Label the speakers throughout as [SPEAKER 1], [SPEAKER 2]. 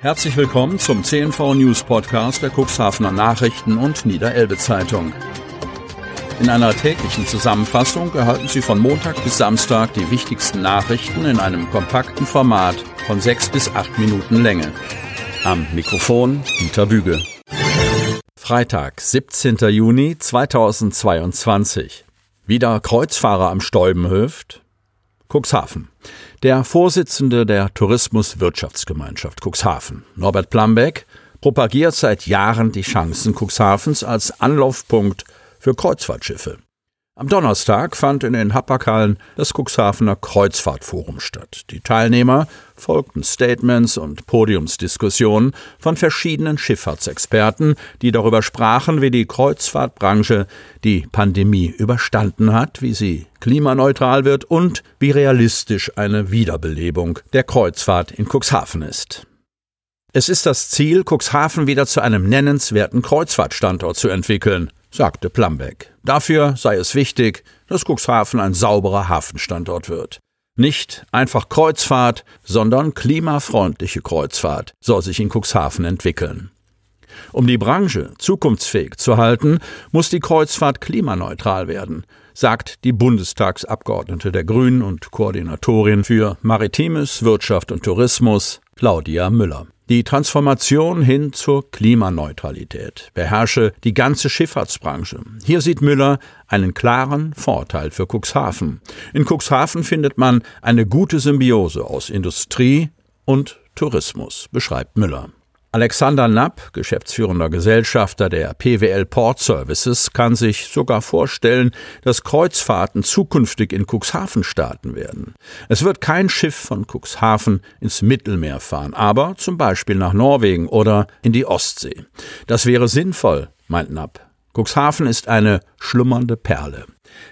[SPEAKER 1] Herzlich willkommen zum CNV News Podcast der Cuxhavener Nachrichten und Niederelbe Zeitung. In einer täglichen Zusammenfassung erhalten Sie von Montag bis Samstag die wichtigsten Nachrichten in einem kompakten Format von sechs bis acht Minuten Länge. Am Mikrofon Dieter Büge. Freitag, 17. Juni 2022. Wieder Kreuzfahrer am Stäubenhöft? Cuxhaven. Der Vorsitzende der Tourismuswirtschaftsgemeinschaft Cuxhaven, Norbert Plambeck, propagiert seit Jahren die Chancen Cuxhavens als Anlaufpunkt für Kreuzfahrtschiffe. Am Donnerstag fand in den Hapaghallen das Cuxhavener Kreuzfahrtforum statt. Die Teilnehmer folgten Statements und Podiumsdiskussionen von verschiedenen Schifffahrtsexperten, die darüber sprachen, wie die Kreuzfahrtbranche die Pandemie überstanden hat, wie sie klimaneutral wird und wie realistisch eine Wiederbelebung der Kreuzfahrt in Cuxhaven ist. Es ist das Ziel, Cuxhaven wieder zu einem nennenswerten Kreuzfahrtstandort zu entwickeln, sagte Plambeck. Dafür sei es wichtig, dass Cuxhaven ein sauberer Hafenstandort wird. Nicht einfach Kreuzfahrt, sondern klimafreundliche Kreuzfahrt soll sich in Cuxhaven entwickeln. Um die Branche zukunftsfähig zu halten, muss die Kreuzfahrt klimaneutral werden, sagt die Bundestagsabgeordnete der Grünen und Koordinatorin für Maritimes, Wirtschaft und Tourismus, Claudia Müller. Die Transformation hin zur Klimaneutralität beherrsche die ganze Schifffahrtsbranche. Hier sieht Müller einen klaren Vorteil für Cuxhaven. In Cuxhaven findet man eine gute Symbiose aus Industrie und Tourismus, beschreibt Müller. Alexander Napp, geschäftsführender Gesellschafter der PWL Port Services, kann sich sogar vorstellen, dass Kreuzfahrten zukünftig in Cuxhaven starten werden. Es wird kein Schiff von Cuxhaven ins Mittelmeer fahren, aber zum Beispiel nach Norwegen oder in die Ostsee. Das wäre sinnvoll, meint Napp. Cuxhaven ist eine schlummernde Perle.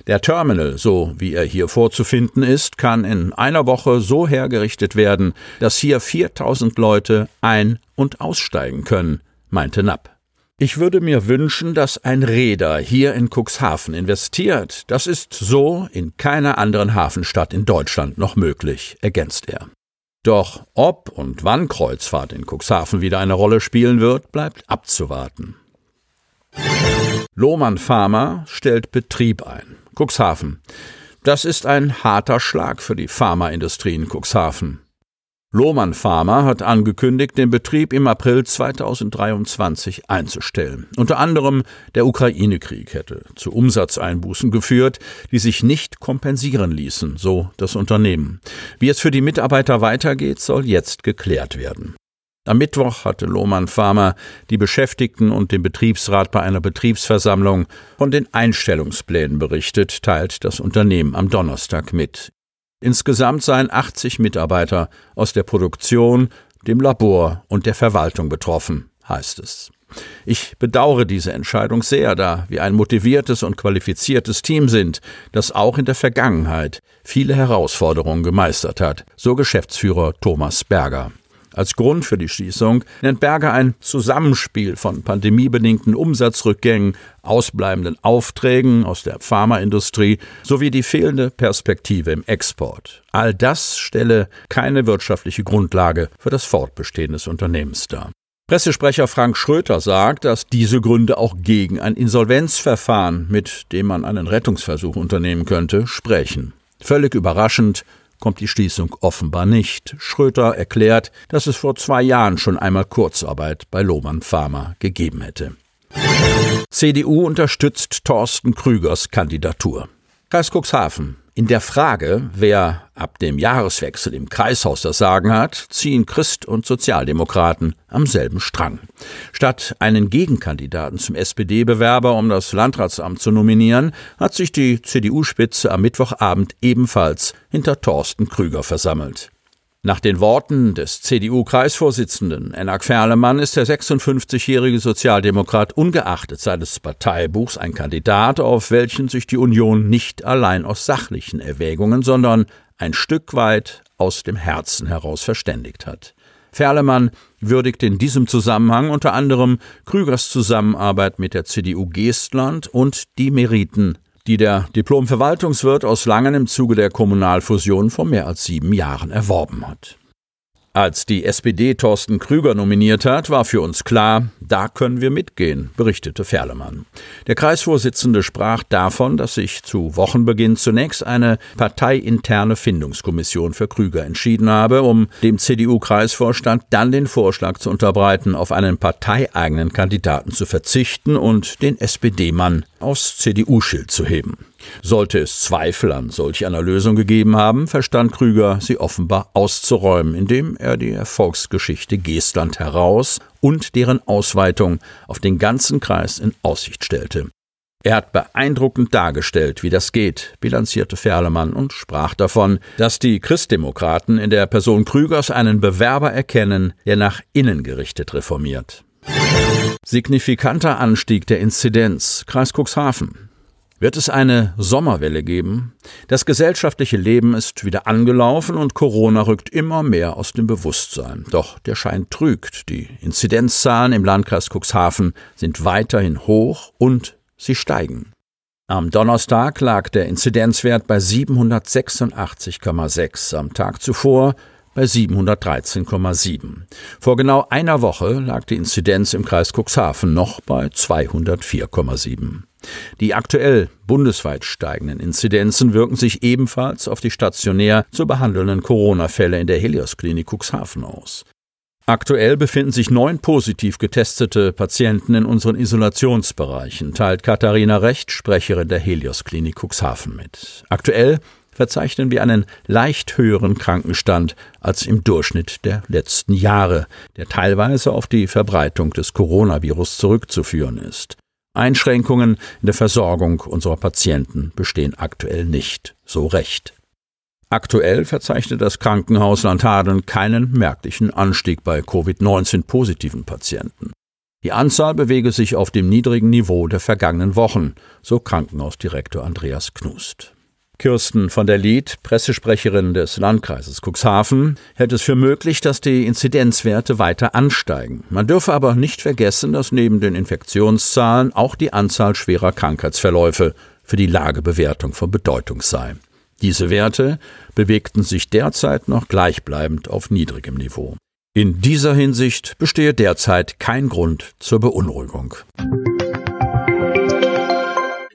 [SPEAKER 1] Der Terminal, so wie er hier vorzufinden ist, kann in einer Woche so hergerichtet werden, dass hier 4000 Leute ein- und aussteigen können, meinte Napp. Ich würde mir wünschen, dass ein Reeder hier in Cuxhaven investiert. Das ist so in keiner anderen Hafenstadt in Deutschland noch möglich, ergänzt er. Doch ob und wann Kreuzfahrt in Cuxhaven wieder eine Rolle spielen wird, bleibt abzuwarten. Lohmann Pharma stellt Betrieb ein. Cuxhaven. Das ist ein harter Schlag für die Pharmaindustrie in Cuxhaven. Lohmann Pharma hat angekündigt, den Betrieb im April 2023 einzustellen. Unter anderem der Ukraine-Krieg hätte zu Umsatzeinbußen geführt, die sich nicht kompensieren ließen, so das Unternehmen. Wie es für die Mitarbeiter weitergeht, soll jetzt geklärt werden. Am Mittwoch hatte Lohmann Pharma die Beschäftigten und den Betriebsrat bei einer Betriebsversammlung von den Einstellungsplänen berichtet, teilt das Unternehmen am Donnerstag mit. Insgesamt seien 80 Mitarbeiter aus der Produktion, dem Labor und der Verwaltung betroffen, heißt es. Ich bedauere diese Entscheidung sehr, da wir ein motiviertes und qualifiziertes Team sind, das auch in der Vergangenheit viele Herausforderungen gemeistert hat, so Geschäftsführer Thomas Berger. Als Grund für die Schließung nennt Berger ein Zusammenspiel von pandemiebedingten Umsatzrückgängen, ausbleibenden Aufträgen aus der Pharmaindustrie sowie die fehlende Perspektive im Export. All das stelle keine wirtschaftliche Grundlage für das Fortbestehen des Unternehmens dar. Pressesprecher Frank Schröter sagt, dass diese Gründe auch gegen ein Insolvenzverfahren, mit dem man einen Rettungsversuch unternehmen könnte, sprechen. Völlig überraschend kommt die Schließung offenbar nicht. Schröter erklärt, dass es vor zwei Jahren schon einmal Kurzarbeit bei Lohmann Pharma gegeben hätte. CDU unterstützt Thorsten Krügers Kandidatur. Kreis Cuxhaven. In der Frage, wer ab dem Jahreswechsel im Kreishaus das Sagen hat, ziehen Christ und Sozialdemokraten am selben Strang. Statt einen Gegenkandidaten zum SPD-Bewerber um das Landratsamt zu nominieren, hat sich die CDU-Spitze am Mittwochabend ebenfalls hinter Thorsten Krüger versammelt. Nach den Worten des CDU-Kreisvorsitzenden Enak Ferlemann ist der 56-jährige Sozialdemokrat ungeachtet seines Parteibuchs ein Kandidat, auf welchen sich die Union nicht allein aus sachlichen Erwägungen, sondern ein Stück weit aus dem Herzen heraus verständigt hat. Ferlemann würdigt in diesem Zusammenhang unter anderem Krügers Zusammenarbeit mit der CDU Geestland und die Meriten die der Diplom-Verwaltungswirt aus Langen im Zuge der Kommunalfusion vor mehr als sieben Jahren erworben hat. Als die SPD Thorsten Krüger nominiert hat, war für uns klar, da können wir mitgehen, berichtete Ferlemann. Der Kreisvorsitzende sprach davon, dass sich zu Wochenbeginn zunächst eine parteiinterne Findungskommission für Krüger entschieden habe, um dem CDU-Kreisvorstand dann den Vorschlag zu unterbreiten, auf einen parteieigenen Kandidaten zu verzichten und den SPD-Mann aufs CDU-Schild zu heben. Sollte es Zweifel an solch einer Lösung gegeben haben, verstand Krüger, sie offenbar auszuräumen, indem er die Erfolgsgeschichte Geestland heraus und deren Ausweitung auf den ganzen Kreis in Aussicht stellte. Er hat beeindruckend dargestellt, wie das geht, bilanzierte Ferlemann und sprach davon, dass die Christdemokraten in der Person Krügers einen Bewerber erkennen, der nach innen gerichtet reformiert. Signifikanter Anstieg der Inzidenz, Kreis Cuxhaven. Wird es eine Sommerwelle geben? Das gesellschaftliche Leben ist wieder angelaufen und Corona rückt immer mehr aus dem Bewusstsein. Doch der Schein trügt. Die Inzidenzzahlen im Landkreis Cuxhaven sind weiterhin hoch und sie steigen. Am Donnerstag lag der Inzidenzwert bei 786,6, am Tag zuvor bei 713,7. Vor genau einer Woche lag die Inzidenz im Kreis Cuxhaven noch bei 204,7. Die aktuell bundesweit steigenden Inzidenzen wirken sich ebenfalls auf die stationär zu behandelnden Corona-Fälle in der Helios-Klinik Cuxhaven aus. Aktuell befinden sich neun positiv getestete Patienten in unseren Isolationsbereichen, teilt Katharina Recht, Sprecherin der Helios-Klinik Cuxhaven mit. Aktuell verzeichnen wir einen leicht höheren Krankenstand als im Durchschnitt der letzten Jahre, der teilweise auf die Verbreitung des Coronavirus zurückzuführen ist. Einschränkungen in der Versorgung unserer Patienten bestehen aktuell nicht. So recht. Aktuell verzeichnet das Krankenhaus Landhadeln keinen merklichen Anstieg bei Covid-19 positiven Patienten. Die Anzahl bewege sich auf dem niedrigen Niveau der vergangenen Wochen, so Krankenhausdirektor Andreas Knust. Kirsten von der Lied, Pressesprecherin des Landkreises Cuxhaven, hält es für möglich, dass die Inzidenzwerte weiter ansteigen. Man dürfe aber nicht vergessen, dass neben den Infektionszahlen auch die Anzahl schwerer Krankheitsverläufe für die Lagebewertung von Bedeutung sei. Diese Werte bewegten sich derzeit noch gleichbleibend auf niedrigem Niveau. In dieser Hinsicht bestehe derzeit kein Grund zur Beunruhigung.